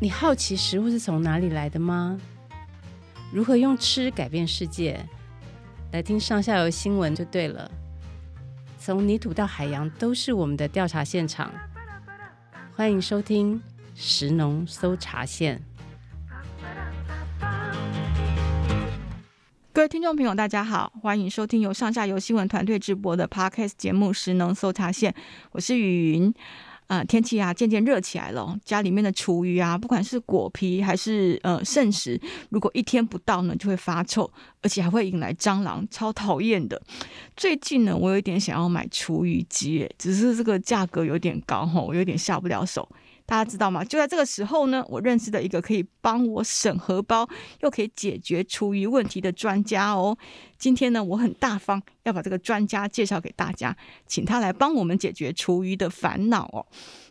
你好奇食物是从哪里来的吗？如何用吃改变世界？来听上下游新闻就对了。从泥土到海洋，都是我们的调查现场。欢迎收听食农搜查线。各位听众朋友，大家好，欢迎收听由上下游新闻团队直播的 Podcast 节目《食农搜查线》，我是雨云。啊，天气啊渐渐热起来了，家里面的厨余啊，不管是果皮还是呃剩食，如果一天不到呢，就会发臭，而且还会引来蟑螂，超讨厌的。最近呢，我有一点想要买厨余机，只是这个价格有点高吼，我有点下不了手。大家知道吗？就在这个时候呢，我认识的一个可以帮我审核包又可以解决厨余问题的专家哦。今天呢，我很大方要把这个专家介绍给大家，请他来帮我们解决厨余的烦恼哦。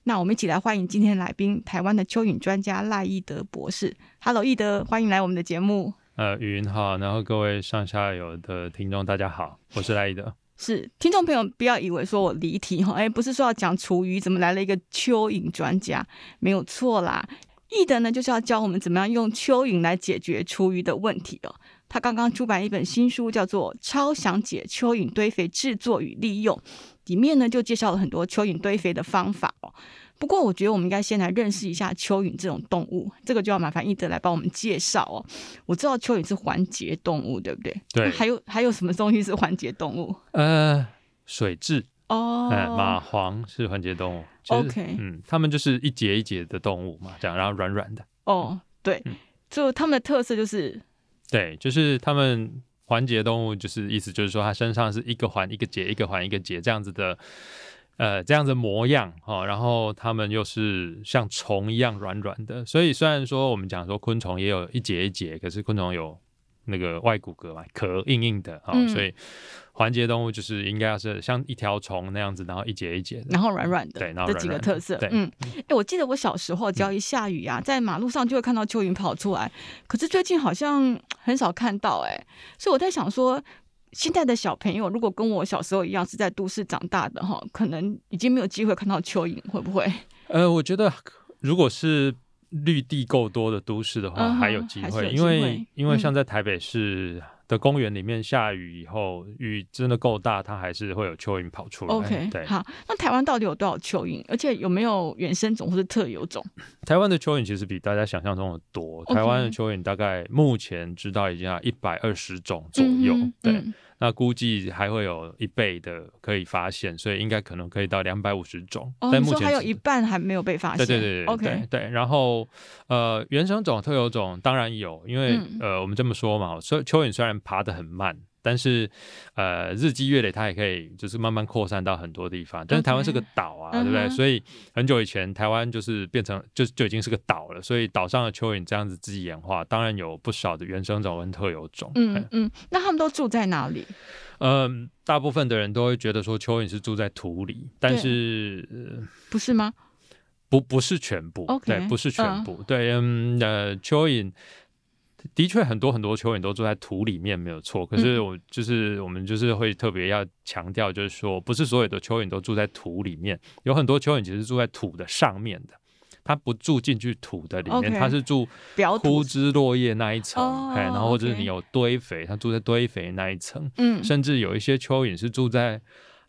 那我们一起来欢迎今天来宾，台湾的蚯蚓专家赖奕德博士。Hello，奕德，欢迎来我们的节目。呃，雨云好，然后各位上下游的听众大家好，我是赖奕德。是听众朋友，不要以为说我离题哈，哎，不是说要讲厨余，怎么来了一个蚯蚓专家？没有错啦，易德呢就是要教我们怎么样用蚯蚓来解决厨余的问题哦。他刚刚出版一本新书，叫做《超详解蚯蚓堆肥制作与利用》，里面呢就介绍了很多蚯蚓堆肥的方法哦。不过，我觉得我们应该先来认识一下蚯蚓这种动物，这个就要麻烦一德来帮我们介绍哦。我知道蚯蚓是环节动物，对不对？对。还有还有什么东西是环节动物？呃，水蛭哦，哎，蚂蟥是环节动物。OK，嗯，它们就是一节一节的动物嘛，这样，然后软软的。哦，对，嗯、就它们的特色就是，对，就是它们环节动物，就是意思就是说，它身上是一个环一个节，一个环一个节这样子的。呃，这样子模样哈、哦，然后它们又是像虫一样软软的，所以虽然说我们讲说昆虫也有一节一节，可是昆虫有那个外骨骼嘛，壳硬硬的哈、哦嗯，所以环节动物就是应该要是像一条虫那样子，然后一节一节的，然后软软的，对，然后这几个特色，对，嗯，哎，我记得我小时候只要一下雨啊、嗯，在马路上就会看到蚯蚓跑出来，可是最近好像很少看到，哎，所以我在想说。现在的小朋友如果跟我小时候一样是在都市长大的哈，可能已经没有机会看到蚯蚓，会不会？呃，我觉得如果是绿地够多的都市的话，还有机会，会，因为因为像在台北市的公园里面，下雨以后，嗯、雨真的够大，它还是会有蚯蚓跑出来。OK，对，好，那台湾到底有多少蚯蚓？而且有没有原生种或是特有种？台湾的蚯蚓其实比大家想象中的多。台湾的蚯蚓大概目前知道已经有一百二十种左右。嗯、对。嗯那估计还会有一倍的可以发现，所以应该可能可以到两百五十种。哦，但目前还有一半还没有被发现。对对对对，OK，对，对。然后呃，原生种、特有种当然有，因为、嗯、呃，我们这么说嘛，所以蚯蚓虽然爬得很慢。但是，呃，日积月累，它也可以就是慢慢扩散到很多地方。但是台湾是个岛啊，okay. 对不对？Uh -huh. 所以很久以前，台湾就是变成就就已经是个岛了。所以岛上的蚯蚓这样子自己演化，当然有不少的原生种跟特有种。嗯嗯，那他们都住在哪里？嗯，大部分的人都会觉得说蚯蚓是住在土里，但是、呃、不是吗？不，不是全部。Okay. 对，不是全部。Uh. 对，嗯，呃，蚯蚓。的确，很多很多蚯蚓都住在土里面，没有错。可是我就是我们就是会特别要强调，就是说，不是所有的蚯蚓都住在土里面，有很多蚯蚓其实住在土的上面的，它不住进去土的里面，它是住枯枝落叶那一层，哎，然后或者是你有堆肥，它住在堆肥那一层，嗯，甚至有一些蚯蚓是住在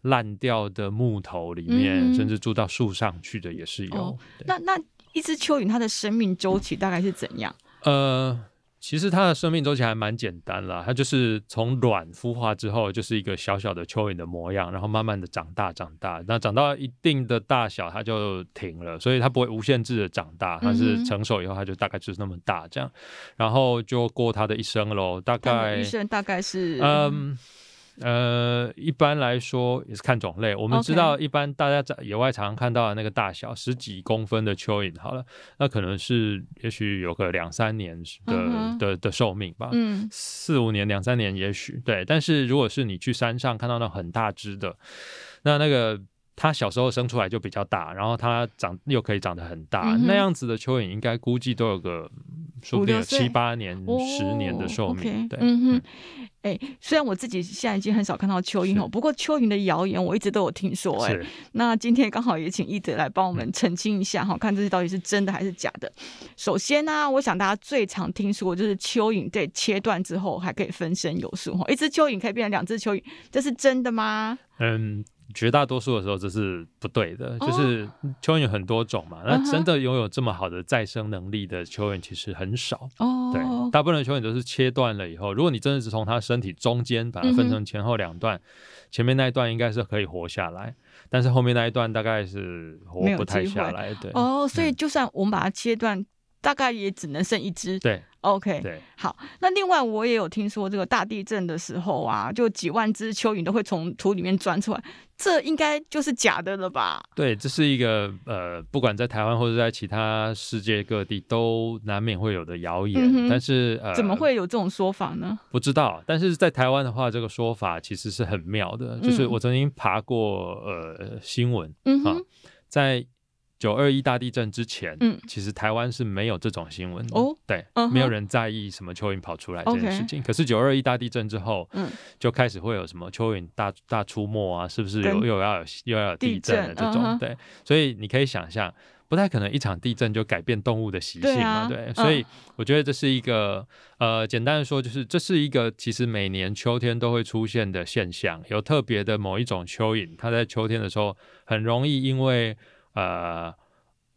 烂掉的木头里面，甚至住到树上去的也是有。那那一只蚯蚓它的生命周期大概是怎样？呃。其实它的生命周期还蛮简单啦，它就是从卵孵化之后，就是一个小小的蚯蚓的模样，然后慢慢的长大长大，那长到一定的大小，它就停了，所以它不会无限制的长大，它是成熟以后，它就大概就是那么大这样，然后就过它的一生喽，大概一生大概是嗯。呃，一般来说也是看种类。我们知道，一般大家在野外常常看到的那个大小十几公分的蚯蚓，好了，那可能是也许有个两三年的、嗯、的的寿命吧，嗯，四五年、两三年也许对。但是如果是你去山上看到那很大只的，那那个它小时候生出来就比较大，然后它长又可以长得很大，嗯、那样子的蚯蚓应该估计都有个。说不定有七八年、十年的寿命。哦、对，嗯哼，哎、欸，虽然我自己现在已经很少看到蚯蚓哦，不过蚯蚓的谣言我一直都有听说。哎，那今天刚好也请一德来帮我们澄清一下哈，看这些到底是真的还是假的。首先呢、啊，我想大家最常听说就是蚯蚓在切断之后还可以分身有术哈，一只蚯蚓可以变成两只蚯蚓，这是真的吗？嗯。绝大多数的时候这是不对的，哦、就是蚯蚓有很多种嘛，那真的拥有这么好的再生能力的蚯蚓其实很少。哦，对，大部分的蚯蚓都是切断了以后，如果你真的是从它身体中间把它分成前后两段，嗯、前面那一段应该是可以活下来，但是后面那一段大概是活不太下来。对，哦，所以就算我们把它切断，嗯、大概也只能剩一只。对。OK，对，好。那另外我也有听说，这个大地震的时候啊，就几万只蚯蚓都会从土里面钻出来，这应该就是假的了吧？对，这是一个呃，不管在台湾或者在其他世界各地都难免会有的谣言。嗯、但是呃，怎么会有这种说法呢？不知道。但是在台湾的话，这个说法其实是很妙的。就是我曾经爬过呃新闻，嗯、啊，在。九二一大地震之前，嗯，其实台湾是没有这种新闻的，哦，对，没有人在意什么蚯蚓跑出来这件事情。可是九二一大地震之后，嗯，就开始会有什么蚯蚓大大出没啊，是不是有又要有又要有地震的这种？嗯、对，所以你可以想象，不太可能一场地震就改变动物的习性嘛，对，啊、对。所以我觉得这是一个，嗯、呃，简单的说，就是这是一个其实每年秋天都会出现的现象，有特别的某一种蚯蚓，它在秋天的时候很容易因为。呃，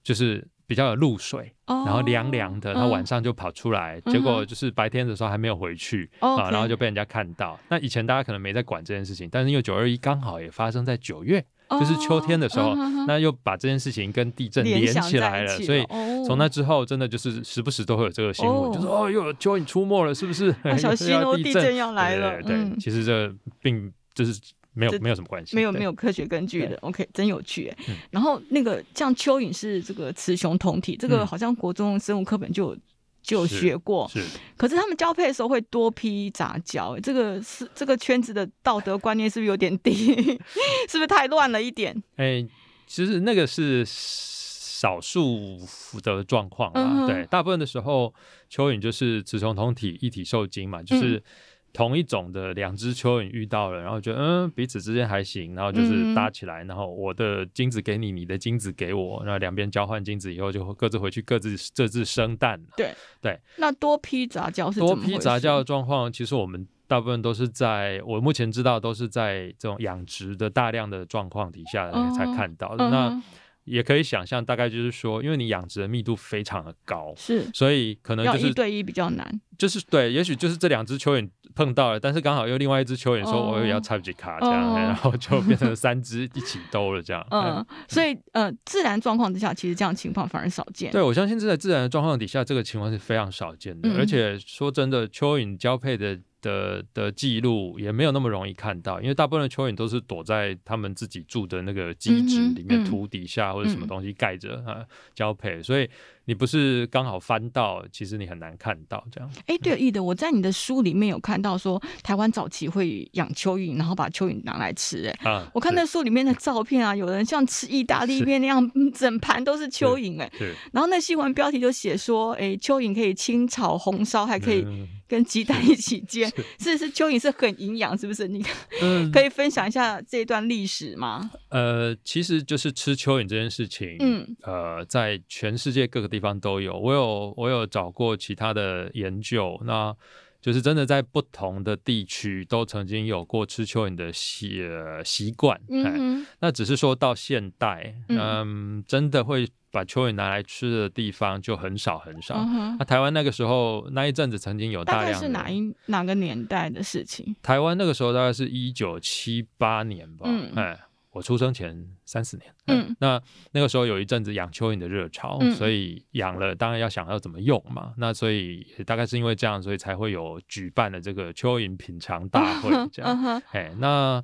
就是比较有露水，oh, 然后凉凉的，它晚上就跑出来，嗯、结果就是白天的时候还没有回去啊、然后就被人家看到。那以前大家可能没在管这件事情，但是因为九二一刚好也发生在九月，oh, 就是秋天的时候，嗯、那又把这件事情跟地震连起来了，所以从那之后真的就是时不时都会有这个新闻，oh, 就是哦，又有蚯蚓出没了，是不是？啊、小心 哦，地震要来了。对，对，对，嗯、其实这并就是。没有没有什么关系，没有没有科学根据的。OK，真有趣然后那个像蚯蚓是这个雌雄同体，这个好像国中生物课本就有就有学过。是，是可是他们交配的时候会多批杂交，这个是这个圈子的道德观念是不是有点低？是不是太乱了一点？哎，其实那个是少数的状况啊。嗯、对，大部分的时候蚯蚓就是雌雄同体，一体受精嘛，就是。嗯同一种的两只蚯蚓遇到了，然后觉得嗯彼此之间还行，然后就是搭起来，嗯、然后我的精子给你，你的精子给我，然后两边交换精子以后就各自回去各自各自生蛋。对对，对那多批杂交是怎么多批杂交的状况？其实我们大部分都是在我目前知道都是在这种养殖的大量的状况底下才看到的。嗯、那也可以想象，大概就是说，因为你养殖的密度非常的高，是，所以可能就是一对一比较难。就是对，也许就是这两只蚯蚓碰到了，但是刚好又另外一只蚯蚓说我也要插几卡这样，哦、然后就变成三只一起兜了这样。嗯，嗯所以呃，自然状况之下，其实这样情况反而少见。对，我相信在自然的状况底下，这个情况是非常少见的。嗯、而且说真的，蚯蚓交配的。的的记录也没有那么容易看到，因为大部分的蚯蚓都是躲在他们自己住的那个基址里面，土底下或者什么东西盖着啊交配，所以。你不是刚好翻到，其实你很难看到这样。哎，对，易德，我在你的书里面有看到说，台湾早期会养蚯蚓，然后把蚯蚓拿来吃。哎，啊，我看那书里面的照片啊，有人像吃意大利面那样，整盘都是蚯蚓。哎，然后那新闻标题就写说，哎，蚯蚓可以清炒红烧，还可以跟鸡蛋一起煎。是是，蚯蚓是很营养，是不是？你 可以分享一下这段历史吗？呃，其实就是吃蚯蚓这件事情，嗯，呃，在全世界各个地方。都有，我有我有找过其他的研究，那就是真的在不同的地区都曾经有过吃蚯蚓的习习惯，嗯哼，那只是说到现代，嗯，嗯，真的会把蚯蚓拿来吃的地方就很少很少。那台湾那个时候那一阵子曾经有大量，大概是哪一哪个年代的事情？台湾那个时候大概是一九七八年吧，嗯，哎，我出生前。三四年，嗯，那那个时候有一阵子养蚯蚓的热潮，嗯、所以养了当然要想要怎么用嘛，那所以大概是因为这样，所以才会有举办的这个蚯蚓品尝大会这样，哎、那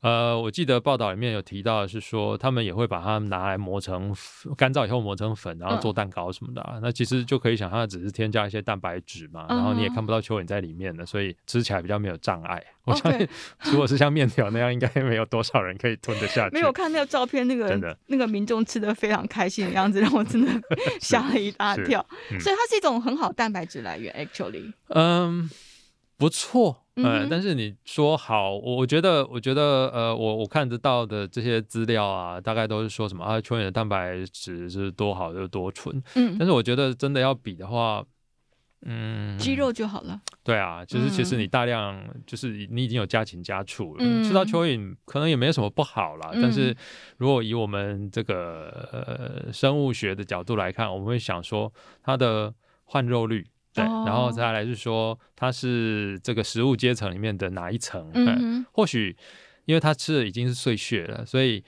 呃，我记得报道里面有提到的是说，他们也会把它拿来磨成干燥以后磨成粉，然后做蛋糕什么的，嗯、那其实就可以想象，只是添加一些蛋白质嘛，然后你也看不到蚯蚓在里面的，所以吃起来比较没有障碍。我相信，如果是像面条那样，应该没有多少人可以吞得下去。没有看那个照。照片那个的，那个民众吃的非常开心的样子，让我真的 吓了一大跳。嗯、所以它是一种很好蛋白质来源，actually。嗯，不错。嗯，但是你说好，我我觉得，我觉得，呃，我我看得到的这些资料啊，大概都是说什么啊，蚯蚓的蛋白质是多好就多纯。嗯，但是我觉得真的要比的话，嗯，鸡肉就好了。对啊，就是其实你大量，就是你已经有家禽家畜了，嗯、吃到蚯蚓可能也没有什么不好啦。嗯、但是如果以我们这个呃生物学的角度来看，我们会想说它的换肉率。对，然后再来是说，它是这个食物阶层里面的哪一层？嗯哼，或许因为它吃的已经是碎屑了，所以。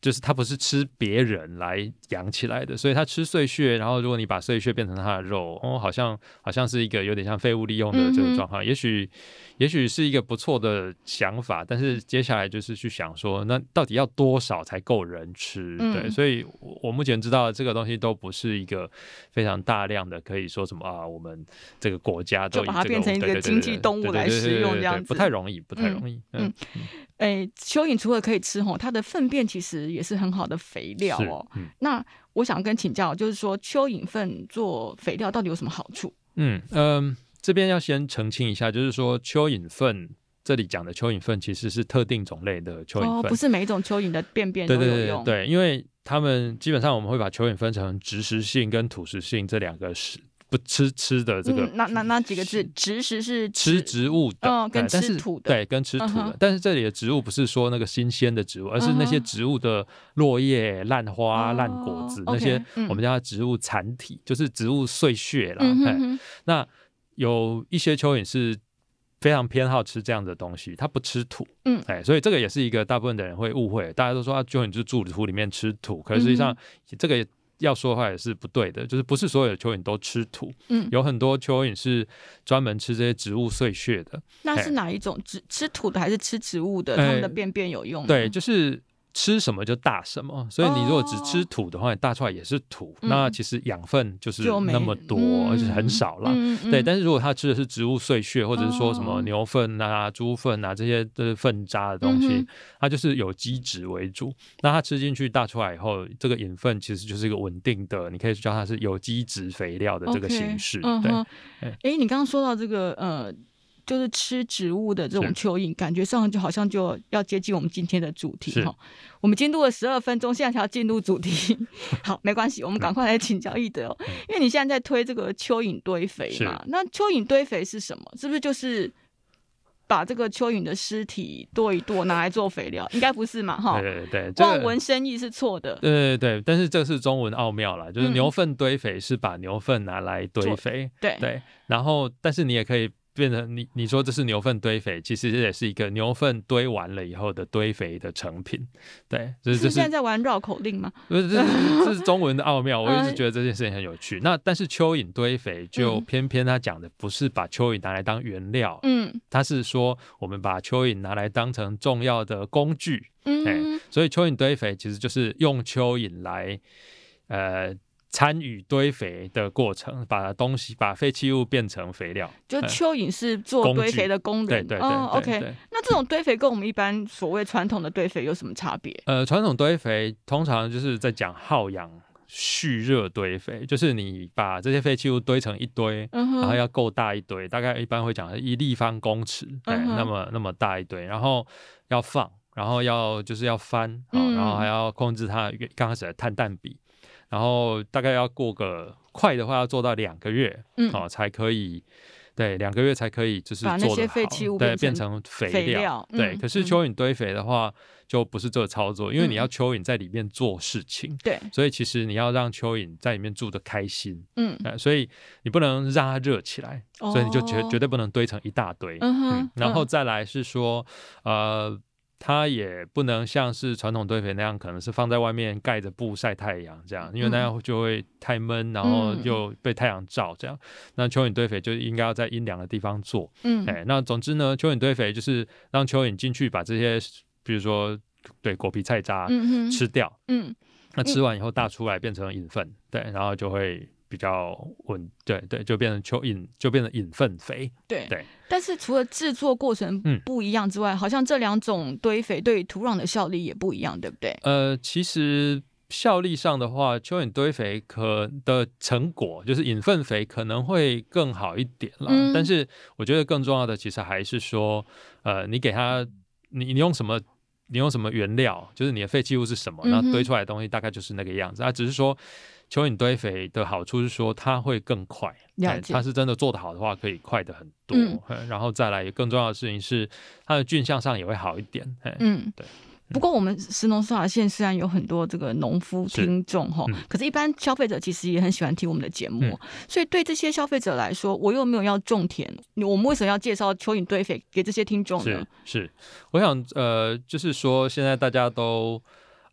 就是它不是吃别人来养起来的，所以它吃碎屑，然后如果你把碎屑变成它的肉，哦，好像好像是一个有点像废物利用的这个状况，嗯、也许也许是一个不错的想法，但是接下来就是去想说，那到底要多少才够人吃？嗯、对，所以我目前知道的这个东西都不是一个非常大量的，可以说什么啊，我们这个国家都以、这个、把它变成一个经济动物来食用这样子，不太容易，不太容易。嗯哎，蚯蚓除了可以吃吼，它的粪便其实也是很好的肥料哦。嗯、那我想跟请教，就是说蚯蚓粪做肥料到底有什么好处？嗯嗯、呃，这边要先澄清一下，就是说蚯蚓粪这里讲的蚯蚓粪其实是特定种类的蚯蚓粪，哦，不是每一种蚯蚓的便便都有用。对对对对，因为他们基本上我们会把蚯蚓分成植食性跟土食性这两个食。不吃吃的这个，那那那几个字，植食是吃植物的，嗯，跟吃土的，对，跟吃土的。但是这里的植物不是说那个新鲜的植物，而是那些植物的落叶、烂花、烂果子，那些我们叫它植物残体，就是植物碎屑啦。那有一些蚯蚓是非常偏好吃这样的东西，它不吃土，嗯，哎，所以这个也是一个大部分的人会误会，大家都说啊，蚯蚓就住土里面吃土，可是实际上这个。要说的话也是不对的，就是不是所有的蚯蚓都吃土，嗯，有很多蚯蚓是专门吃这些植物碎屑的。那是哪一种？吃吃土的还是吃植物的？它们的便便有用？对，就是。吃什么就大什么，所以你如果只吃土的话，你大出来也是土。那其实养分就是那么多，而且很少了。对，但是如果他吃的是植物碎屑，或者是说什么牛粪啊、猪粪啊这些都是粪渣的东西，它就是有机质为主。那它吃进去大出来以后，这个引粪其实就是一个稳定的，你可以叫它是有机质肥料的这个形式。对，哎，你刚刚说到这个呃。就是吃植物的这种蚯蚓，感觉上就好像就要接近我们今天的主题哈。我们进入了十二分钟，现在才要进入主题。好，没关系，我们赶快来请教易德哦，因为你现在在推这个蚯蚓堆肥嘛。那蚯蚓堆肥是什么？是不是就是把这个蚯蚓的尸体剁一剁，拿来做肥料？应该不是嘛？哈，对对对，望文生义是错的。对对对，但是这是中文奥妙啦，就是牛粪堆肥是把牛粪拿来堆肥。嗯、对对，然后但是你也可以。变成你你说这是牛粪堆肥，其实这也是一个牛粪堆完了以后的堆肥的成品。对，就是这是现在在玩绕口令吗？不是，这是这是中文的奥妙。我一直觉得这件事情很有趣。那但是蚯蚓堆肥就偏偏他讲的不是把蚯蚓拿来当原料，嗯，他是说我们把蚯蚓拿来当成重要的工具，嗯，所以蚯蚓堆肥其实就是用蚯蚓来，呃。参与堆肥的过程，把东西、把废弃物变成肥料。就蚯蚓是做堆肥的工人。对对对。哦，OK。那这种堆肥跟我们一般所谓传统的堆肥有什么差别？呃，传统堆肥通常就是在讲耗氧蓄热堆肥，就是你把这些废弃物堆成一堆，嗯、然后要够大一堆，大概一般会讲一立方公尺，那么那么大一堆，然后要放，然后要就是要翻，嗯、然后还要控制它刚开始的碳氮比。然后大概要过个快的话，要做到两个月，嗯，哦，才可以，对，两个月才可以，就是把那些废弃物对变成肥料，肥料对。嗯、可是蚯蚓堆肥的话，就不是这个操作，嗯、因为你要蚯蚓在里面做事情，对、嗯，所以其实你要让蚯蚓在里面住的开心，嗯，所以你不能让它热起来，哦、所以你就绝绝对不能堆成一大堆，嗯然后再来是说，呃。它也不能像是传统堆肥那样，可能是放在外面盖着布晒太阳这样，因为那样就会太闷，然后又被太阳照这样。那蚯蚓堆肥就应该要在阴凉的地方做。嗯，哎，那总之呢，蚯蚓堆肥就是让蚯蚓进去把这些，比如说对果皮菜渣吃掉。嗯，那吃完以后大出来变成引粪，对，然后就会比较稳，对对，就变成蚯蚓，就变成引粪肥。对对。但是除了制作过程不一样之外，嗯、好像这两种堆肥对土壤的效力也不一样，对不对？呃，其实效力上的话，蚯蚓堆肥可的成果就是引粪肥可能会更好一点了。嗯、但是我觉得更重要的其实还是说，呃，你给它，你你用什么？你用什么原料？就是你的废弃物是什么，然后堆出来的东西大概就是那个样子。啊，只是说蚯蚓堆肥的好处是说它会更快。它是真的做得好的话，可以快得很多。嗯，然后再来更重要的事情是它的菌相上也会好一点。嗯，对。不过，我们石农司法线虽然有很多这个农夫听众哈，嗯、可是，一般消费者其实也很喜欢听我们的节目。嗯、所以，对这些消费者来说，我又没有要种田，我们为什么要介绍蚯蚓堆肥给这些听众呢？是，是，我想，呃，就是说，现在大家都。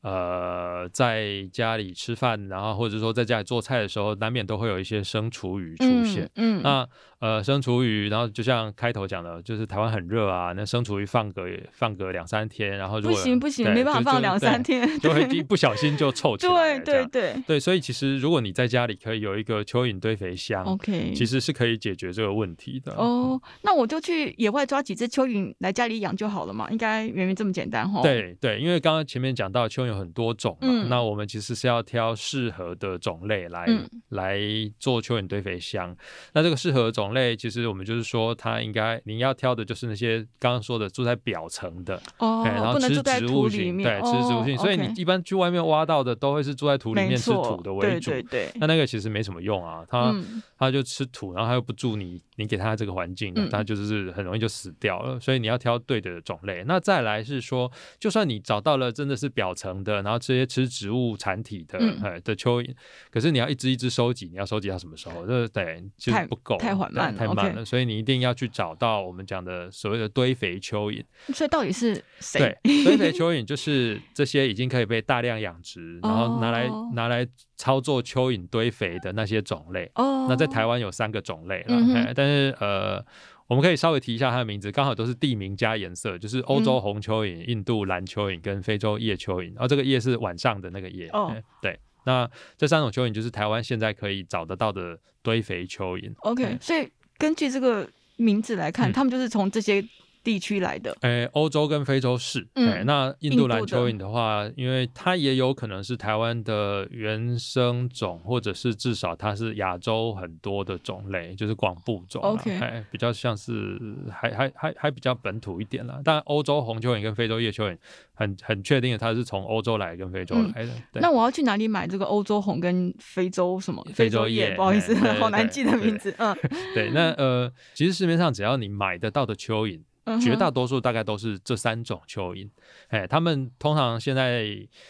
呃，在家里吃饭，然后或者说在家里做菜的时候，难免都会有一些生厨余出现。嗯，嗯那呃，生厨余，然后就像开头讲的，就是台湾很热啊，那生厨余放个放个两三天，然后如果不行不行，没办法放两三天，就会一不小心就臭起来。对对对对，所以其实如果你在家里可以有一个蚯蚓堆肥箱，OK，其实是可以解决这个问题的。哦，那我就去野外抓几只蚯蚓来家里养就好了嘛，应该远远这么简单哈。对对，因为刚刚前面讲到蚯蚓。很多种嘛，嗯、那我们其实是要挑适合的种类来、嗯、来做蚯蚓堆肥箱。那这个适合的种类，其实我们就是说，它应该你要挑的就是那些刚刚说的住在表层的哦，然后吃植物性，对，吃植物性。所以你一般去外面挖到的，都会是住在土里面吃土的为主。对对对，那那个其实没什么用啊，它、嗯、它就吃土，然后它又不住你。你给它这个环境，它就是很容易就死掉了。嗯、所以你要挑对的种类。那再来是说，就算你找到了真的是表层的，然后这些吃植物产体的，嗯、的蚯蚓，可是你要一只一只收集，你要收集到什么时候？这对，其实不够，太缓慢了，太慢了。所以你一定要去找到我们讲的所谓的堆肥蚯蚓。所以到底是谁？对，堆肥蚯蚓就是这些已经可以被大量养殖，然后拿来、哦、拿来操作蚯蚓堆肥的那些种类。哦，那在台湾有三个种类了，嗯、但是呃。我们可以稍微提一下它的名字，刚好都是地名加颜色，就是欧洲红蚯蚓、印度蓝蚯蚓跟非洲夜蚯蚓。然后这个夜是晚上的那个夜。哦，对，那这三种蚯蚓就是台湾现在可以找得到的堆肥蚯蚓。OK，对所以根据这个名字来看，他、嗯、们就是从这些。地区来的，诶，欧洲跟非洲是，嗯，那印度蓝蚯蚓的话，的因为它也有可能是台湾的原生种，或者是至少它是亚洲很多的种类，就是广布种，OK，比较像是还还还还比较本土一点啦。但欧洲红蚯蚓跟非洲叶蚯蚓，很很确定的，它是从欧洲来跟非洲来的。嗯、那我要去哪里买这个欧洲红跟非洲什么？非洲叶，不好意思，好难记的名字。嗯，对，那呃，其实市面上只要你买得到的蚯蚓。绝大多数大概都是这三种蚯蚓，哎，他们通常现在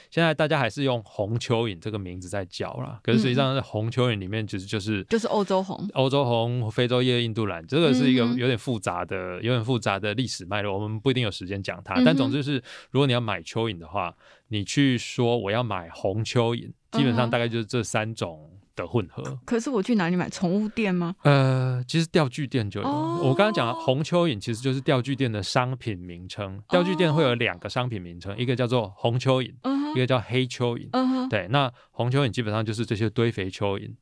现在大家还是用红蚯蚓这个名字在叫啦。可是实际上，红蚯蚓里面其实就是就是欧洲红、欧洲红、非洲叶、印度蓝，这个是一个有点复杂的、有点复杂的历史脉络，我们不一定有时间讲它。但总之是，如果你要买蚯蚓的话，你去说我要买红蚯蚓，基本上大概就是这三种。的混合，可是我去哪里买？宠物店吗？呃，其实钓具店就有。Oh. 我刚刚讲了红蚯蚓其实就是钓具店的商品名称。钓具店会有两个商品名称，一个叫做红蚯蚓，uh. 一个叫黑蚯蚓。Uh. 对，那红蚯蚓基本上就是这些堆肥蚯蚓。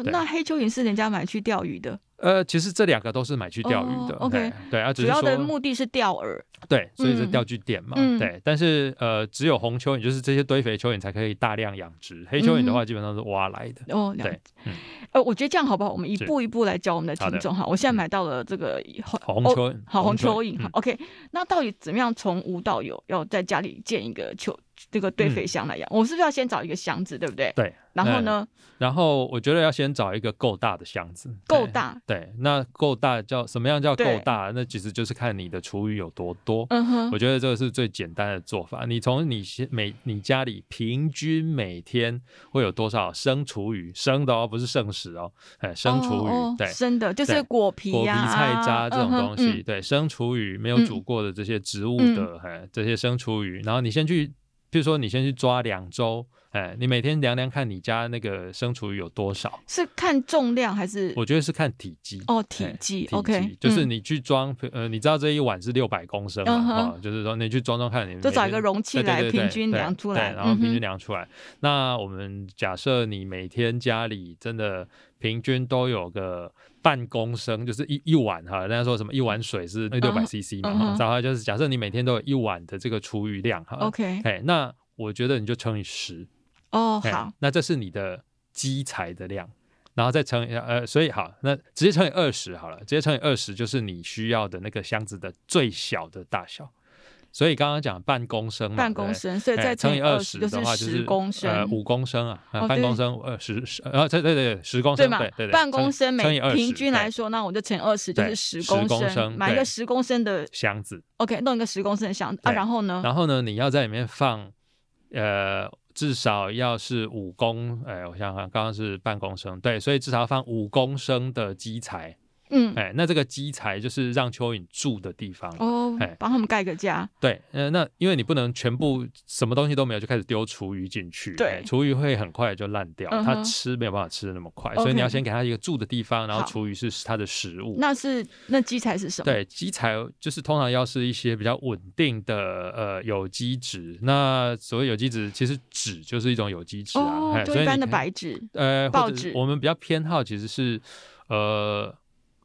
哦，oh, 那黑蚯蚓是人家买去钓鱼的。呃，其实这两个都是买去钓鱼的。OK，对，啊，主要的目的是钓饵。对，所以是钓具店嘛。嗯、对，但是呃，只有红蚯蚓，就是这些堆肥蚯蚓才可以大量养殖。黑蚯蚓的话，基本上是挖来的。哦，对。嗯、呃，我觉得这样好不好？我们一步一步来教我们的听众哈。我现在买到了这个红红蚯蚓，好红蚯蚓。OK，那到底怎么样从无到有？要在家里建一个蚯这个堆肥箱来养？我是不是要先找一个箱子，对不对？对。然后呢？然后我觉得要先找一个够大的箱子。够大。对，那够大叫什么样叫够大？那其实就是看你的厨余有多多。嗯哼。我觉得这个是最简单的做法。你从你先每你家里平均每天会有多少生厨余？生的哦，不是剩食哦。哎，生厨余。对。生的，就是果皮、果皮、菜渣这种东西。对，生厨余没有煮过的这些植物的，哎，这些生厨余。然后你先去，比如说你先去抓两周。哎，你每天量量看你家那个生厨余有多少？是看重量还是？我觉得是看体积哦，体积。OK，就是你去装，呃，你知道这一碗是六百公升嘛？就是说你去装装看，你就找一个容器来平均量出来，然后平均量出来。那我们假设你每天家里真的平均都有个半公升，就是一一碗哈。人家说什么一碗水是六百 CC 嘛？然后就是假设你每天都有一碗的这个厨余量哈。OK，哎，那我觉得你就乘以十。哦，好，那这是你的基材的量，然后再乘以呃，所以好，那直接乘以二十好了，直接乘以二十就是你需要的那个箱子的最小的大小。所以刚刚讲半公升嘛，半公升，所以再乘以二十的话就是十公升，呃，五公升啊，半公升呃十十，然后对对对，十公升对对对，半公升每平均来说，那我就乘以二十就是十公升，买一个十公升的箱子，OK，弄一个十公升的箱子啊，然后呢，然后呢，你要在里面放呃。至少要是五公，哎，我想想，刚刚是半公升，对，所以至少要放五公升的基材。嗯，哎，那这个基材就是让蚯蚓住的地方哦，哎，帮他们盖个家。对，呃，那因为你不能全部什么东西都没有就开始丢厨余进去，对，厨余会很快就烂掉，它吃没有办法吃的那么快，所以你要先给它一个住的地方，然后厨余是它的食物。那是那基材是什么？对，基材就是通常要是一些比较稳定的呃有机质。那所谓有机质，其实纸就是一种有机质啊，就一般的白纸，呃，报纸。我们比较偏好其实是呃。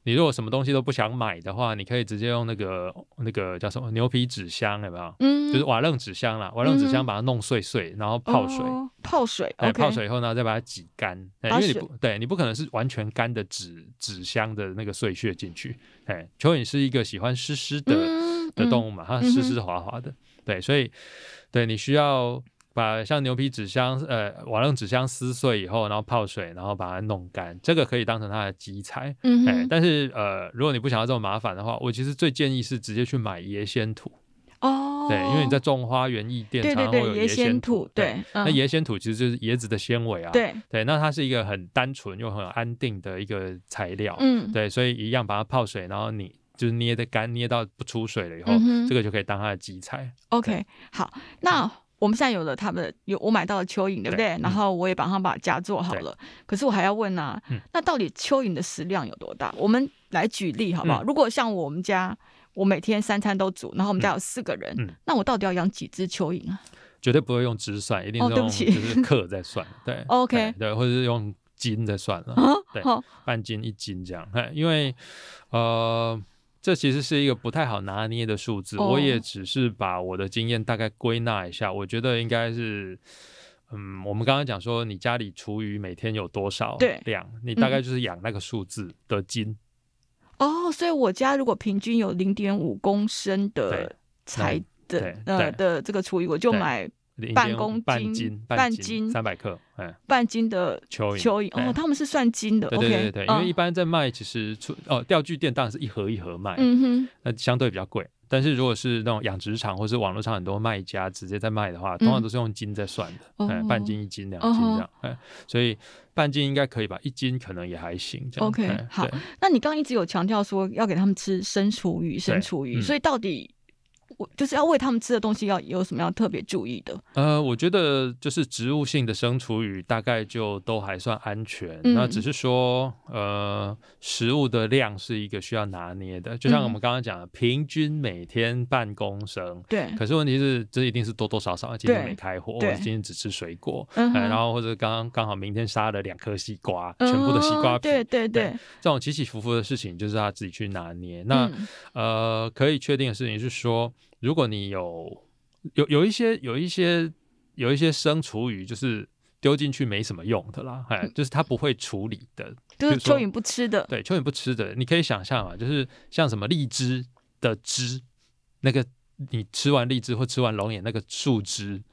你如果什么东西都不想买的话，你可以直接用那个那个叫什么牛皮纸箱，有没有？嗯，就是瓦楞纸箱啦，瓦楞纸箱把它弄碎碎，然后泡水，泡水，对，泡水以后呢，再把它挤干，因为你不对，你不可能是完全干的纸纸箱的那个碎屑进去。哎，蚯蚓是一个喜欢湿湿的的动物嘛，它湿湿滑滑的，对，所以对你需要。把像牛皮纸箱、呃瓦楞纸箱撕碎以后，然后泡水，然后把它弄干，这个可以当成它的基材。嗯哼、欸，但是呃，如果你不想要这么麻烦的话，我其实最建议是直接去买椰纤土。哦，对，因为你在种花园艺店常常会有椰纤土。对，对嗯、那椰纤土其实就是椰子的纤维啊。对，对，那它是一个很单纯又很安定的一个材料。嗯，对，所以一样把它泡水，然后你就是捏的干，捏到不出水了以后，嗯、这个就可以当它的基材。OK，好，那。我们现在有了他们的有我买到了蚯蚓，对不对？然后我也帮他把家做好了。可是我还要问啊，那到底蚯蚓的食量有多大？我们来举例好不好？如果像我们家，我每天三餐都煮，然后我们家有四个人，那我到底要养几只蚯蚓啊？绝对不会用只算，一定是用就是克在算。对，OK，对，或者是用斤在算了。对，半斤一斤这样。因为呃。这其实是一个不太好拿捏的数字，oh. 我也只是把我的经验大概归纳一下。我觉得应该是，嗯，我们刚刚讲说，你家里厨余每天有多少量，你大概就是养那个数字的斤。哦，oh, 所以我家如果平均有零点五公升的材的呃的这个厨余，我就买。半公斤，半斤，三百克，哎，半斤的蚯蚓，蚯蚓哦，他们是算斤的，对对对对，因为一般在卖，其实出哦，钓具店当然是一盒一盒卖，嗯哼，那相对比较贵。但是如果是那种养殖场或是网络上很多卖家直接在卖的话，通常都是用斤在算的，哎，半斤一斤两斤这样，哎，所以半斤应该可以吧，一斤可能也还行。OK，好，那你刚刚一直有强调说要给他们吃生厨鱼，生厨鱼，所以到底？我就是要喂他们吃的东西要有什么要特别注意的？呃，我觉得就是植物性的生厨余大概就都还算安全，嗯、那只是说呃食物的量是一个需要拿捏的，就像我们刚刚讲的，嗯、平均每天半公升，对。可是问题是这一定是多多少少，今天没开火，今天只吃水果，嗯、呃，然后或者刚刚刚好明天杀了两颗西瓜，嗯、全部的西瓜皮，对对对，对，这种起起伏伏的事情就是他自己去拿捏。那、嗯、呃可以确定的事情是说。如果你有有有一些有一些有一些生厨余，就是丢进去没什么用的啦，哎，就是它不会处理的，就是蚯蚓不吃的，对，蚯蚓不吃的，你可以想象啊，就是像什么荔枝的汁，那个你吃完荔枝或吃完龙眼那个树枝，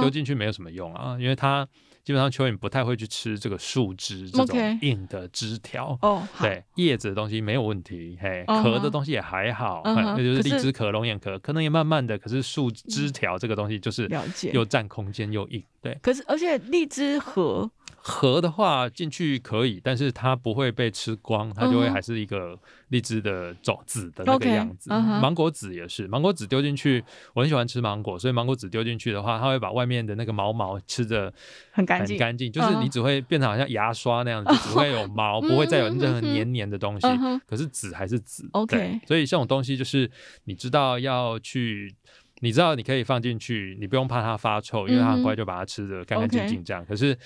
丢进去没有什么用啊，因为它。基本上蚯蚓不太会去吃这个树枝这种硬的枝条哦，对叶子的东西没有问题，嘿，壳的东西也还好，那就是荔枝壳、龙眼壳，可能也慢慢的，可是树枝条这个东西就是又占空间又硬，对。可是而且荔枝核河的话进去可以，但是它不会被吃光，它就会还是一个荔枝的种子的那个样子。Uh huh. 芒果籽也是，芒果籽丢进去，我很喜欢吃芒果，所以芒果籽丢进去的话，它会把外面的那个毛毛吃得很干净，很干净，就是你只会变成好像牙刷那样子，uh huh. 只会有毛，不会再有任何黏黏的东西。Uh huh. 可是籽还是籽。OK，所以这种东西就是你知道要去。你知道你可以放进去，你不用怕它发臭，因为它很快就把它吃的干干净净这样。嗯、可是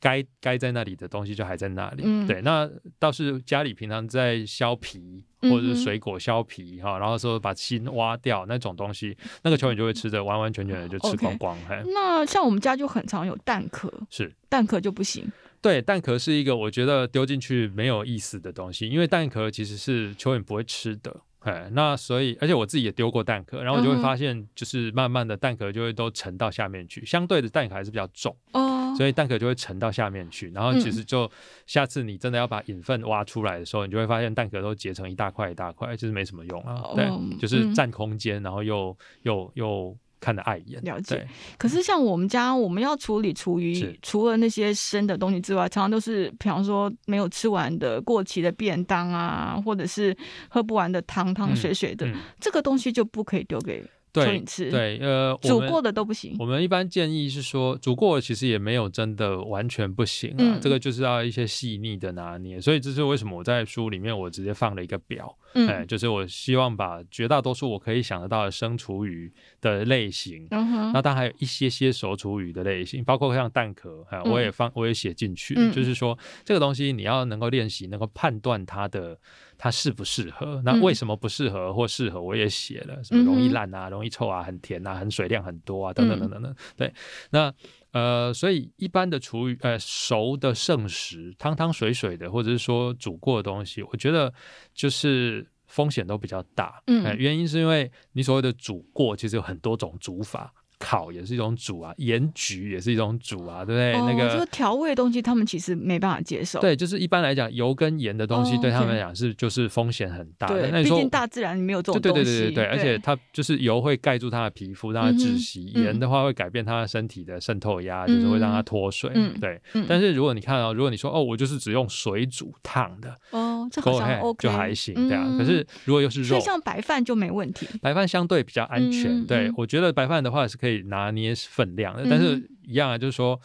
该该在那里的东西就还在那里。嗯、对，那倒是家里平常在削皮或者是水果削皮哈，嗯、然后说把心挖掉那种东西，那个蚯蚓就会吃的完完全全的就吃光光。Okay 嘿那像我们家就很常有蛋壳，是蛋壳就不行。对，蛋壳是一个我觉得丢进去没有意思的东西，因为蛋壳其实是蚯蚓不会吃的。哎，那所以，而且我自己也丢过蛋壳，然后我就会发现，就是慢慢的蛋壳就会都沉到下面去，相对的蛋壳还是比较重，哦，所以蛋壳就会沉到下面去，然后其实就下次你真的要把隐粪挖出来的时候，你就会发现蛋壳都结成一大块一大块，就是没什么用啊，对，就是占空间，然后又又又。看得碍眼，了解。可是像我们家，我们要处理厨余，除了那些生的东西之外，常常都是，比方说没有吃完的过期的便当啊，或者是喝不完的汤汤水水的，嗯嗯、这个东西就不可以丢给。对，对，呃，煮过的都不行。我们一般建议是说，煮过的其实也没有真的完全不行啊，嗯、这个就是要一些细腻的拿捏。所以这是为什么我在书里面我直接放了一个表，嗯、哎，就是我希望把绝大多数我可以想得到的生厨余的类型，那当然还有一些些熟厨余的类型，包括像蛋壳，哎，我也放，我也写进去，嗯、就是说这个东西你要能够练习，能够判断它的。它适不适合？那为什么不适合或适合？我也写了，什么容易烂啊，容易臭啊，很甜啊，很水量很多啊，等等等等等。对，那呃，所以一般的厨余，呃，熟的剩食，汤汤水水的，或者是说煮过的东西，我觉得就是风险都比较大。嗯，原因是因为你所谓的煮过，其实有很多种煮法。烤也是一种煮啊，盐焗也是一种煮啊，对不对？哦、那个调味的东西，他们其实没办法接受。对，就是一般来讲，油跟盐的东西对他们来讲是就是风险很大的。对，毕竟大自然没有这种东西。对对对对对，而且它就是油会盖住它的皮肤，让它窒息；盐、嗯、的话会改变它的身体的渗透压，嗯、就是会让它脱水。嗯、对。嗯、但是如果你看到、哦，如果你说哦，我就是只用水煮烫的，哦，这好像 OK，就还行，对啊。可是如果又是肉，像白饭就没问题。白饭相对比较安全。嗯、对，我觉得白饭的话是可以拿捏。分量的，但是一样啊，就是说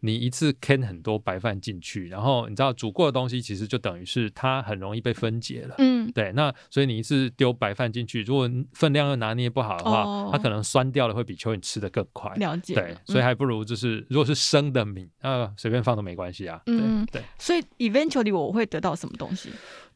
你一次添很多白饭进去，然后你知道煮过的东西其实就等于是它很容易被分解了，嗯，对，那所以你一次丢白饭进去，如果分量又拿捏不好的话，哦、它可能酸掉了，会比蚯蚓吃的更快。了解，对，所以还不如就是如果是生的米，那，随便放都没关系啊，嗯，对，对，所以 eventually 我会得到什么东西？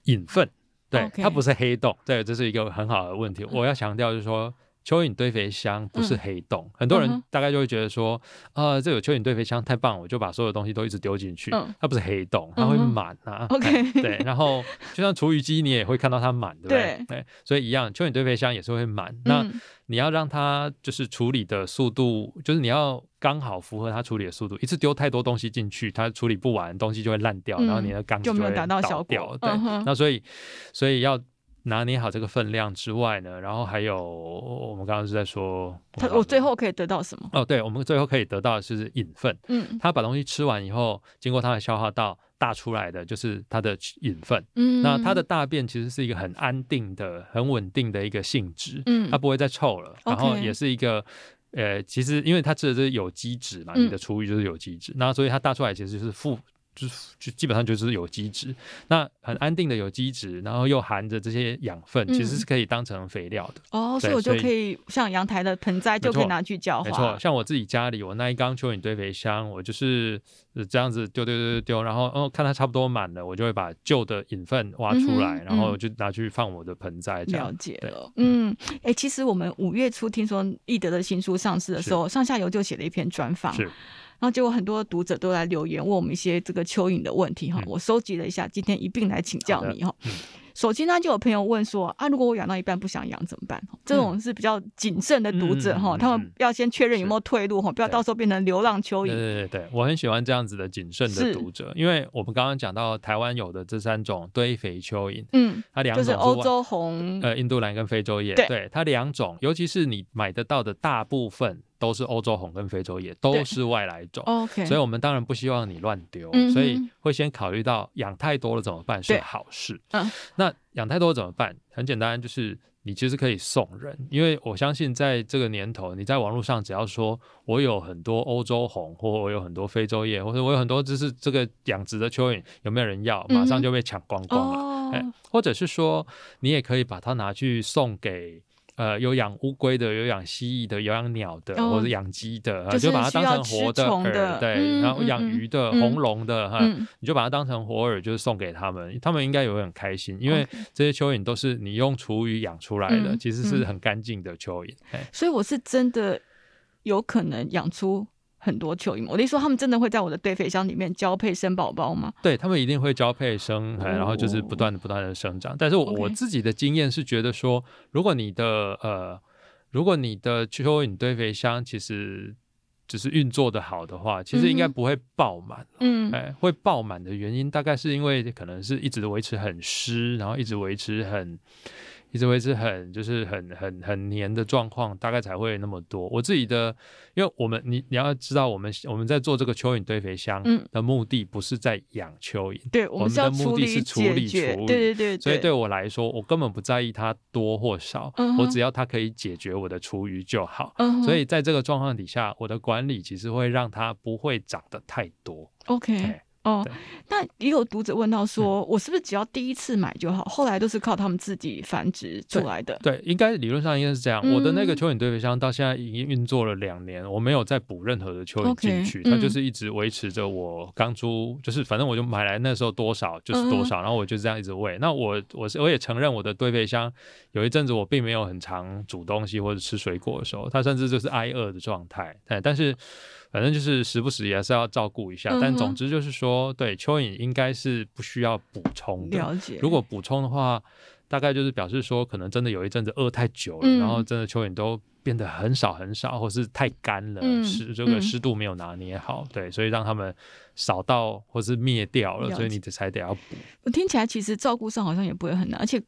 养分，对.它不是黑洞，对，这是一个很好的问题，我要强调就是说。蚯蚓堆肥箱不是黑洞，嗯、很多人大概就会觉得说，啊、呃，这有蚯蚓堆肥箱太棒，我就把所有东西都一直丢进去。嗯、它不是黑洞，它会满啊。OK，对，然后就像厨余机，你也会看到它满，对不对？对，对，所以一样，蚯蚓堆肥箱也是会满。嗯、那你要让它就是处理的速度，就是你要刚好符合它处理的速度。一次丢太多东西进去，它处理不完，东西就会烂掉，嗯、然后你的缸就会倒掉。就没有达到效果。对，嗯、那所以，所以要。拿捏好这个分量之外呢，然后还有我们刚刚是在说，他我最后可以得到什么？哦，对，我们最后可以得到的是养分。嗯，他把东西吃完以后，经过他的消化道大出来的就是他的养分。嗯，那他的大便其实是一个很安定的、很稳定的一个性质。嗯，它不会再臭了。然后也是一个，嗯、呃，其实因为它吃的这是有机质嘛，嗯、你的厨余就是有机质，那所以它大出来其实就是负。就是就基本上就是有机质，那很安定的有机质，然后又含着这些养分，嗯、其实是可以当成肥料的。哦，所以我就可以像阳台的盆栽就可以拿去浇花。没错，像我自己家里，我那一缸蚯蚓堆肥箱，我就是这样子丢丢丢丢丢，然后哦看它差不多满了，我就会把旧的养分挖出来，嗯、然后就拿去放我的盆栽。这样了解了，嗯，哎、欸，其实我们五月初听说易德的新书上市的时候，上下游就写了一篇专访。是。然后结果很多读者都来留言问我们一些这个蚯蚓的问题哈，嗯、我收集了一下，今天一并来请教你哈。首先呢，就有朋友问说啊，如果我养到一半不想养怎么办？这种是比较谨慎的读者哈，嗯、他们要先确认有没有退路哈，不要到时候变成流浪蚯蚓。对对对，我很喜欢这样子的谨慎的读者，因为我们刚刚讲到台湾有的这三种堆肥蚯蚓，嗯，它两种是欧洲红、呃印度蓝跟非洲叶，对，对它两种，尤其是你买得到的大部分。都是欧洲红跟非洲叶，都是外来种。OK，所以我们当然不希望你乱丢，嗯、所以会先考虑到养太多了怎么办是好事。嗯，那养太多了怎么办？很简单，就是你其实可以送人，因为我相信在这个年头，你在网络上只要说我有很多欧洲红，或我有很多非洲叶，或者我有很多就是这个养殖的蚯蚓，有没有人要？马上就被抢光光了。嗯哦、或者是说你也可以把它拿去送给。呃，有养乌龟的，有养蜥蜴的，有养鸟的，哦、或者养鸡的，就，就把它当成活的饵，对，嗯、然后养鱼的、嗯、红龙的，哈、嗯，你就把它当成活饵，就是送给他们，他们应该也会很开心，因为这些蚯蚓都是你用厨余养出来的，嗯、其实是很干净的蚯蚓，嗯、所以我是真的有可能养出。很多蚯蚓，我的意思说，他们真的会在我的堆肥箱里面交配生宝宝吗？对，他们一定会交配生，哦、然后就是不断的、不断的生长。但是我自己的经验是觉得说，如果你的呃，如果你的蚯蚓堆肥箱其实只是运作的好的话，其实应该不会爆满。嗯，哎，会爆满的原因大概是因为可能是一直维持很湿，然后一直维持很。一直维持很就是很很很黏的状况，大概才会那么多。我自己的，因为我们你你要知道，我们我们在做这个蚯蚓堆肥箱的目的不是在养蚯蚓，嗯、对，我们，的目的是处理处理，对对对。所以对我来说，我根本不在意它多或少，嗯、我只要它可以解决我的厨余就好。嗯、所以在这个状况底下，我的管理其实会让它不会长得太多。OK。哦，那也有读者问到说，我是不是只要第一次买就好？后来都是靠他们自己繁殖出来的？对，应该理论上应该是这样。我的那个蚯蚓堆肥箱到现在已经运作了两年，我没有再补任何的蚯蚓进去，它就是一直维持着我刚出，就是反正我就买来那时候多少就是多少，然后我就这样一直喂。那我我是我也承认我的堆肥箱有一阵子我并没有很常煮东西或者吃水果的时候，它甚至就是挨饿的状态。但是。反正就是时不时也是要照顾一下，嗯、但总之就是说，对蚯蚓应该是不需要补充的。了解。如果补充的话，大概就是表示说，可能真的有一阵子饿太久了，嗯、然后真的蚯蚓都变得很少很少，或是太干了，湿、嗯、这个湿度没有拿捏好，嗯、对，所以让他们少到或是灭掉了，了所以你才得要补。我听起来其实照顾上好像也不会很难，而且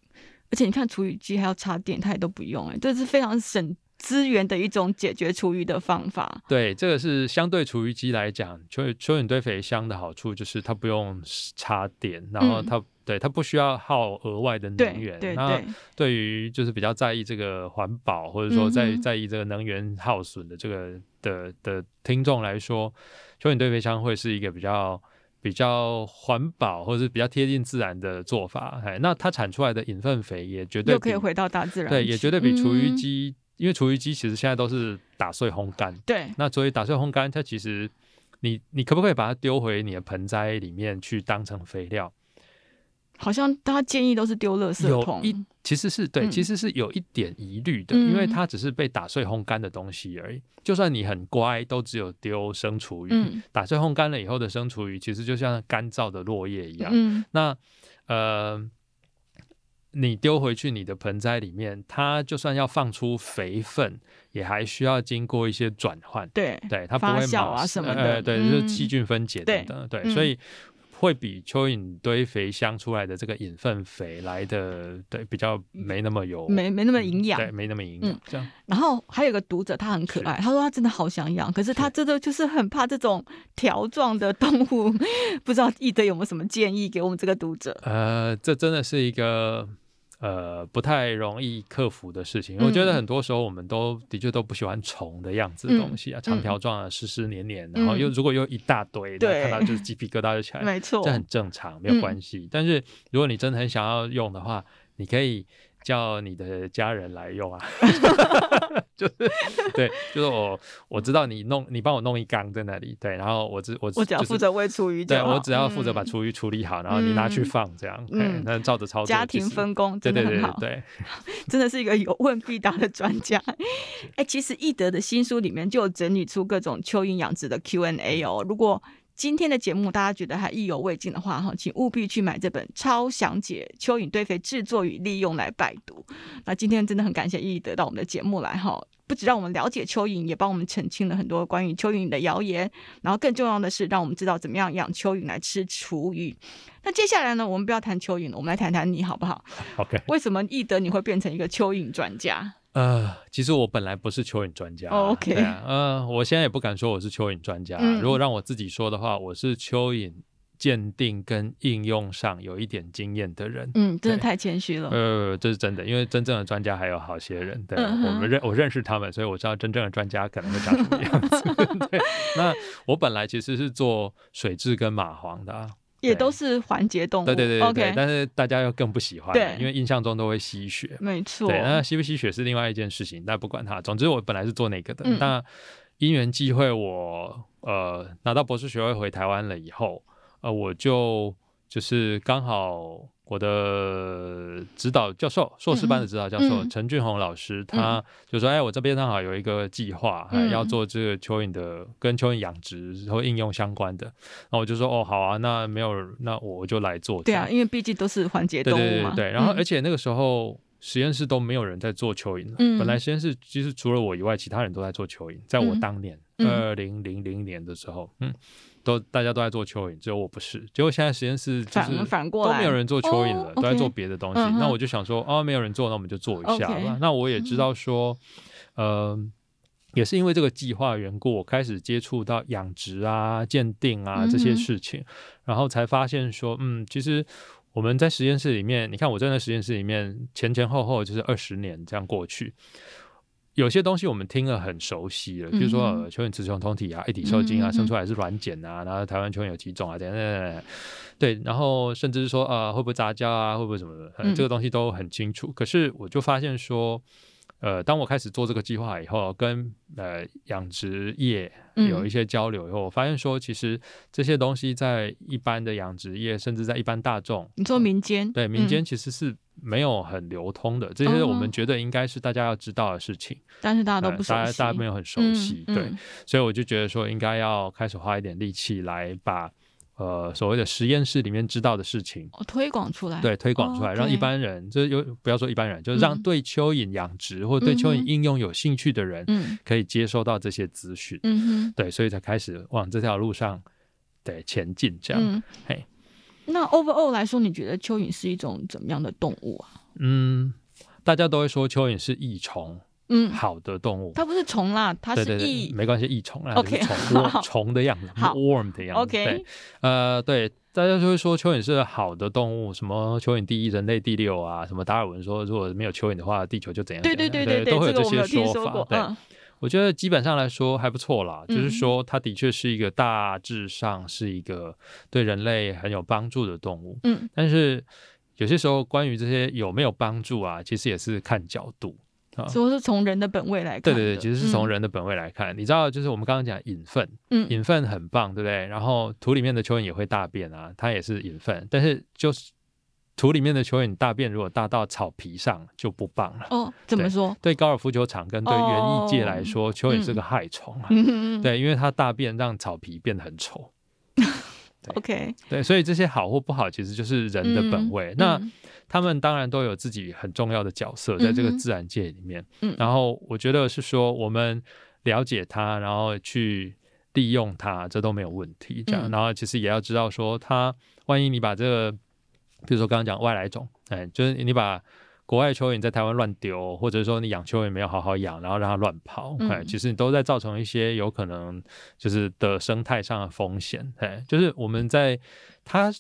而且你看除雨机还要插电，它也都不用、欸，哎，这是非常省。资源的一种解决厨余的方法。对，这个是相对厨余机来讲，蚯蚯蚓堆肥箱的好处就是它不用插电，然后它、嗯、对它不需要耗额外的能源。对，对，对，那对于就是比较在意这个环保，或者说在、嗯、在意这个能源耗损的这个的的听众来说，蚯蚓堆肥箱会是一个比较比较环保或者是比较贴近自然的做法。哎，那它产出来的引粪肥也绝对又可以回到大自然，对，也绝对比厨余机。嗯因为厨余机其实现在都是打碎烘干，对，那所以打碎烘干，它其实你你可不可以把它丢回你的盆栽里面去当成肥料？好像大家建议都是丢垃圾桶，有一其实是对，嗯、其实是有一点疑虑的，嗯、因为它只是被打碎烘干的东西而已。就算你很乖，都只有丢生厨余，嗯、打碎烘干了以后的生厨余，其实就像干燥的落叶一样。嗯、那呃。你丢回去你的盆栽里面，它就算要放出肥分，也还需要经过一些转换。对，对，它不会发酵啊什么的，呃、对，就是细菌分解等等。对，对，所以。会比蚯蚓堆肥箱出来的这个引粪肥来的对比较没那么有没没那么营养，对，没那么营养。这样。然后还有个读者，他很可爱，他说他真的好想养，可是他真的就是很怕这种条状的动物，不知道易德有没有什么建议给我们这个读者？呃，这真的是一个。呃，不太容易克服的事情。嗯、我觉得很多时候我们都的确都不喜欢虫的样子的东西啊，嗯、长条状啊，湿湿黏黏，然后又如果又一大堆，对、嗯，看到就是鸡皮疙瘩就起 来，没错，这很正常，没有关系。嗯、但是如果你真的很想要用的话，你可以。叫你的家人来用啊，就是对，就是我我知道你弄，你帮我弄一缸在那里，对，然后我只我我只要负责喂厨余，对，我只要负责把厨余处理好，然后你拿去放这样，嗯，那照着操作，家庭分工真的很好，对，真的是一个有问必答的专家。哎，其实易德的新书里面就有整理出各种蚯蚓养殖的 Q&A 哦，如果。今天的节目大家觉得还意犹未尽的话，哈，请务必去买这本超详解蚯蚓堆肥制作与利用来拜读。那今天真的很感谢奕德到我们的节目来，哈，不只让我们了解蚯蚓，也帮我们澄清了很多关于蚯蚓的谣言。然后更重要的是，让我们知道怎么样养蚯蚓来吃厨余。那接下来呢，我们不要谈蚯蚓了，我们来谈谈你好不好？OK。为什么易德你会变成一个蚯蚓专家？呃，其实我本来不是蚯蚓专家。Oh, OK，对啊，呃，我现在也不敢说我是蚯蚓专家。嗯、如果让我自己说的话，我是蚯蚓鉴定跟应用上有一点经验的人。嗯，真的太谦虚了。呃，这是真的，因为真正的专家还有好些人。对，嗯、我们认我认识他们，所以我知道真正的专家可能会长什么样子。对，那我本来其实是做水蛭跟蚂蟥的啊。也都是环节动物，对对对对但是大家又更不喜欢，对，因为印象中都会吸血，没错，对，那吸不吸血是另外一件事情，但不管它，总之我本来是做那个的，嗯、那因缘际会我呃拿到博士学位回台湾了以后，呃我就就是刚好。我的指导教授，硕士班的指导教授陈、嗯、俊宏老师，他就说：“哎，我这边正好有一个计划，嗯、要做这个蚯蚓的，跟蚯蚓养殖和应用相关的。”然后我就说：“哦，好啊，那没有，那我就来做。”对啊，因为毕竟都是环节动物嘛。对，对，对，对，然后而且那个时候实验室都没有人在做蚯蚓了。嗯、本来实验室其实除了我以外，其他人都在做蚯蚓。在我当年二零零零年的时候，嗯。都大家都在做蚯蚓，只有我不是。结果现在实验室就是反过来都没有人做蚯蚓了，都在做别的东西。那我就想说，哦，没有人做，那我们就做一下吧。那我也知道说，呃，也是因为这个计划缘故，我开始接触到养殖啊、鉴定啊这些事情，然后才发现说，嗯，其实我们在实验室里面，你看我站在实验室里面前前后后就是二十年这样过去。有些东西我们听了很熟悉了，比如说呃蚯蚓雌雄同体啊，一体受精啊，生出来是卵茧啊，然后台湾蚯蚓有几种啊，等等等，对，然后甚至是说呃会不会杂交啊，会不会什么的，嗯、这个东西都很清楚。可是我就发现说。呃，当我开始做这个计划以后，跟呃养殖业有一些交流以后，嗯、我发现说，其实这些东西在一般的养殖业，甚至在一般大众，你说民间，对民间其实是没有很流通的。嗯、这些我们觉得应该是大家要知道的事情，但是大家都不熟悉，呃、大家大家没有很熟悉，嗯、对，嗯、所以我就觉得说，应该要开始花一点力气来把。呃，所谓的实验室里面知道的事情，哦、推广出来，对，推广出来，哦、让一般人，就有不要说一般人，就是让对蚯蚓养殖或者对蚯蚓应用有兴趣的人，可以接收到这些资讯，嗯哼，对，所以才开始往这条路上对前进，这样，嗯、嘿。那 overall 来说，你觉得蚯蚓是一种怎么样的动物啊？嗯，大家都会说蚯蚓是益虫。嗯，好的动物，它不是虫啦，它是益，没关系，益虫啦，OK，虫虫的样子，worm 的样子，对，呃，对，大家就会说蚯蚓是好的动物，什么蚯蚓第一，人类第六啊，什么达尔文说如果没有蚯蚓的话，地球就怎样，对对对对，都会有这些说法。对，我觉得基本上来说还不错啦，就是说它的确是一个大致上是一个对人类很有帮助的动物，嗯，但是有些时候关于这些有没有帮助啊，其实也是看角度。说是从人的本位来看，对对对，其实是从人的本位来看。嗯、你知道，就是我们刚刚讲引粪，嗯，引粪很棒，对不对？然后土里面的蚯蚓也会大便啊，它也是引粪。但是就是土里面的蚯蚓大便如果大到草皮上就不棒了。哦，怎么说？对高尔夫球场跟对园艺界来说，哦、蚯蚓是个害虫啊。嗯、对，因为它大便让草皮变得很丑。对 OK，对，所以这些好或不好，其实就是人的本位。嗯、那他们当然都有自己很重要的角色在这个自然界里面。嗯，然后我觉得是说，我们了解它，然后去利用它，这都没有问题。这样，嗯、然后其实也要知道说，它万一你把这个，比如说刚刚讲外来种，哎，就是你把。国外蚯蚓在台湾乱丢，或者说你养蚯蚓没有好好养，然后让它乱跑，哎、嗯，其实你都在造成一些有可能就是的生态上的风险，哎，就是我们在它。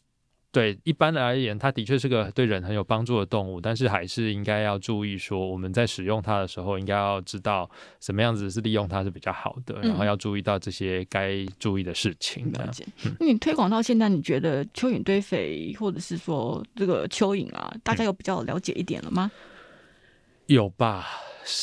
对，一般的而言，它的确是个对人很有帮助的动物，但是还是应该要注意说，我们在使用它的时候，应该要知道什么样子是利用它是比较好的，嗯、然后要注意到这些该注意的事情。了解。那你推广到现在，你觉得蚯蚓堆肥，或者是说这个蚯蚓啊，大家有比较了解一点了吗？有吧。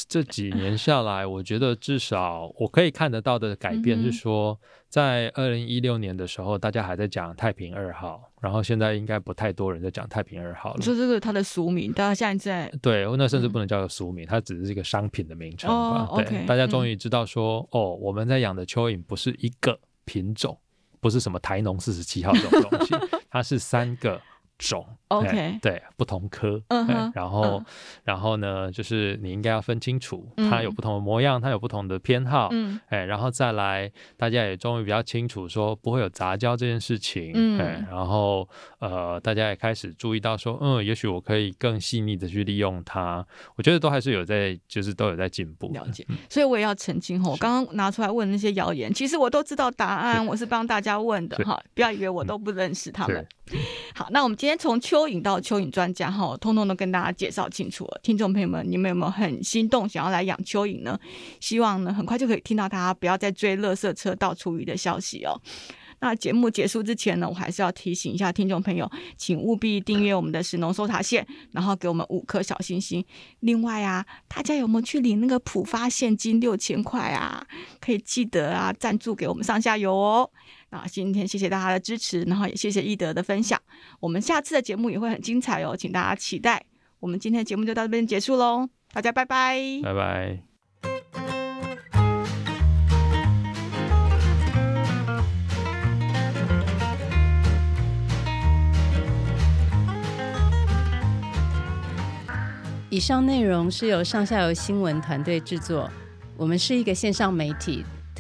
这几年下来，我觉得至少我可以看得到的改变是说，在二零一六年的时候，大家还在讲太平二号，然后现在应该不太多人在讲太平二号了。你说这个它的俗名，大家现在在对，那甚至不能叫做俗名，它只是一个商品的名称吧？对，大家终于知道说，哦，我们在养的蚯蚓不是一个品种，不是什么台农四十七号这种东西，它是三个。种。OK，对，不同科，嗯哼，然后，嗯、然后呢，就是你应该要分清楚，它有不同的模样，它有不同的偏好，嗯，哎，然后再来，大家也终于比较清楚，说不会有杂交这件事情，嗯，然后，呃，大家也开始注意到说，嗯，也许我可以更细腻的去利用它，我觉得都还是有在，就是都有在进步。了解，所以我也要澄清哈，我刚刚拿出来问那些谣言，其实我都知道答案，我是帮大家问的哈，不要以为我都不认识他们。好，那我们今天从蚯蚓到蚯蚓专家哈，通通都跟大家介绍清楚了。听众朋友们，你们有没有很心动，想要来养蚯蚓呢？希望呢，很快就可以听到他不要再追垃圾车倒厨余的消息哦。那节目结束之前呢，我还是要提醒一下听众朋友，请务必订阅我们的食农搜查线，然后给我们五颗小星星。另外啊，大家有没有去领那个普发现金六千块啊？可以记得啊，赞助给我们上下游哦。那今天谢谢大家的支持，然后也谢谢易德的分享。我们下次的节目也会很精彩哦，请大家期待。我们今天的节目就到这边结束喽，大家拜拜，拜拜。以上内容是由上下游新闻团队制作，我们是一个线上媒体。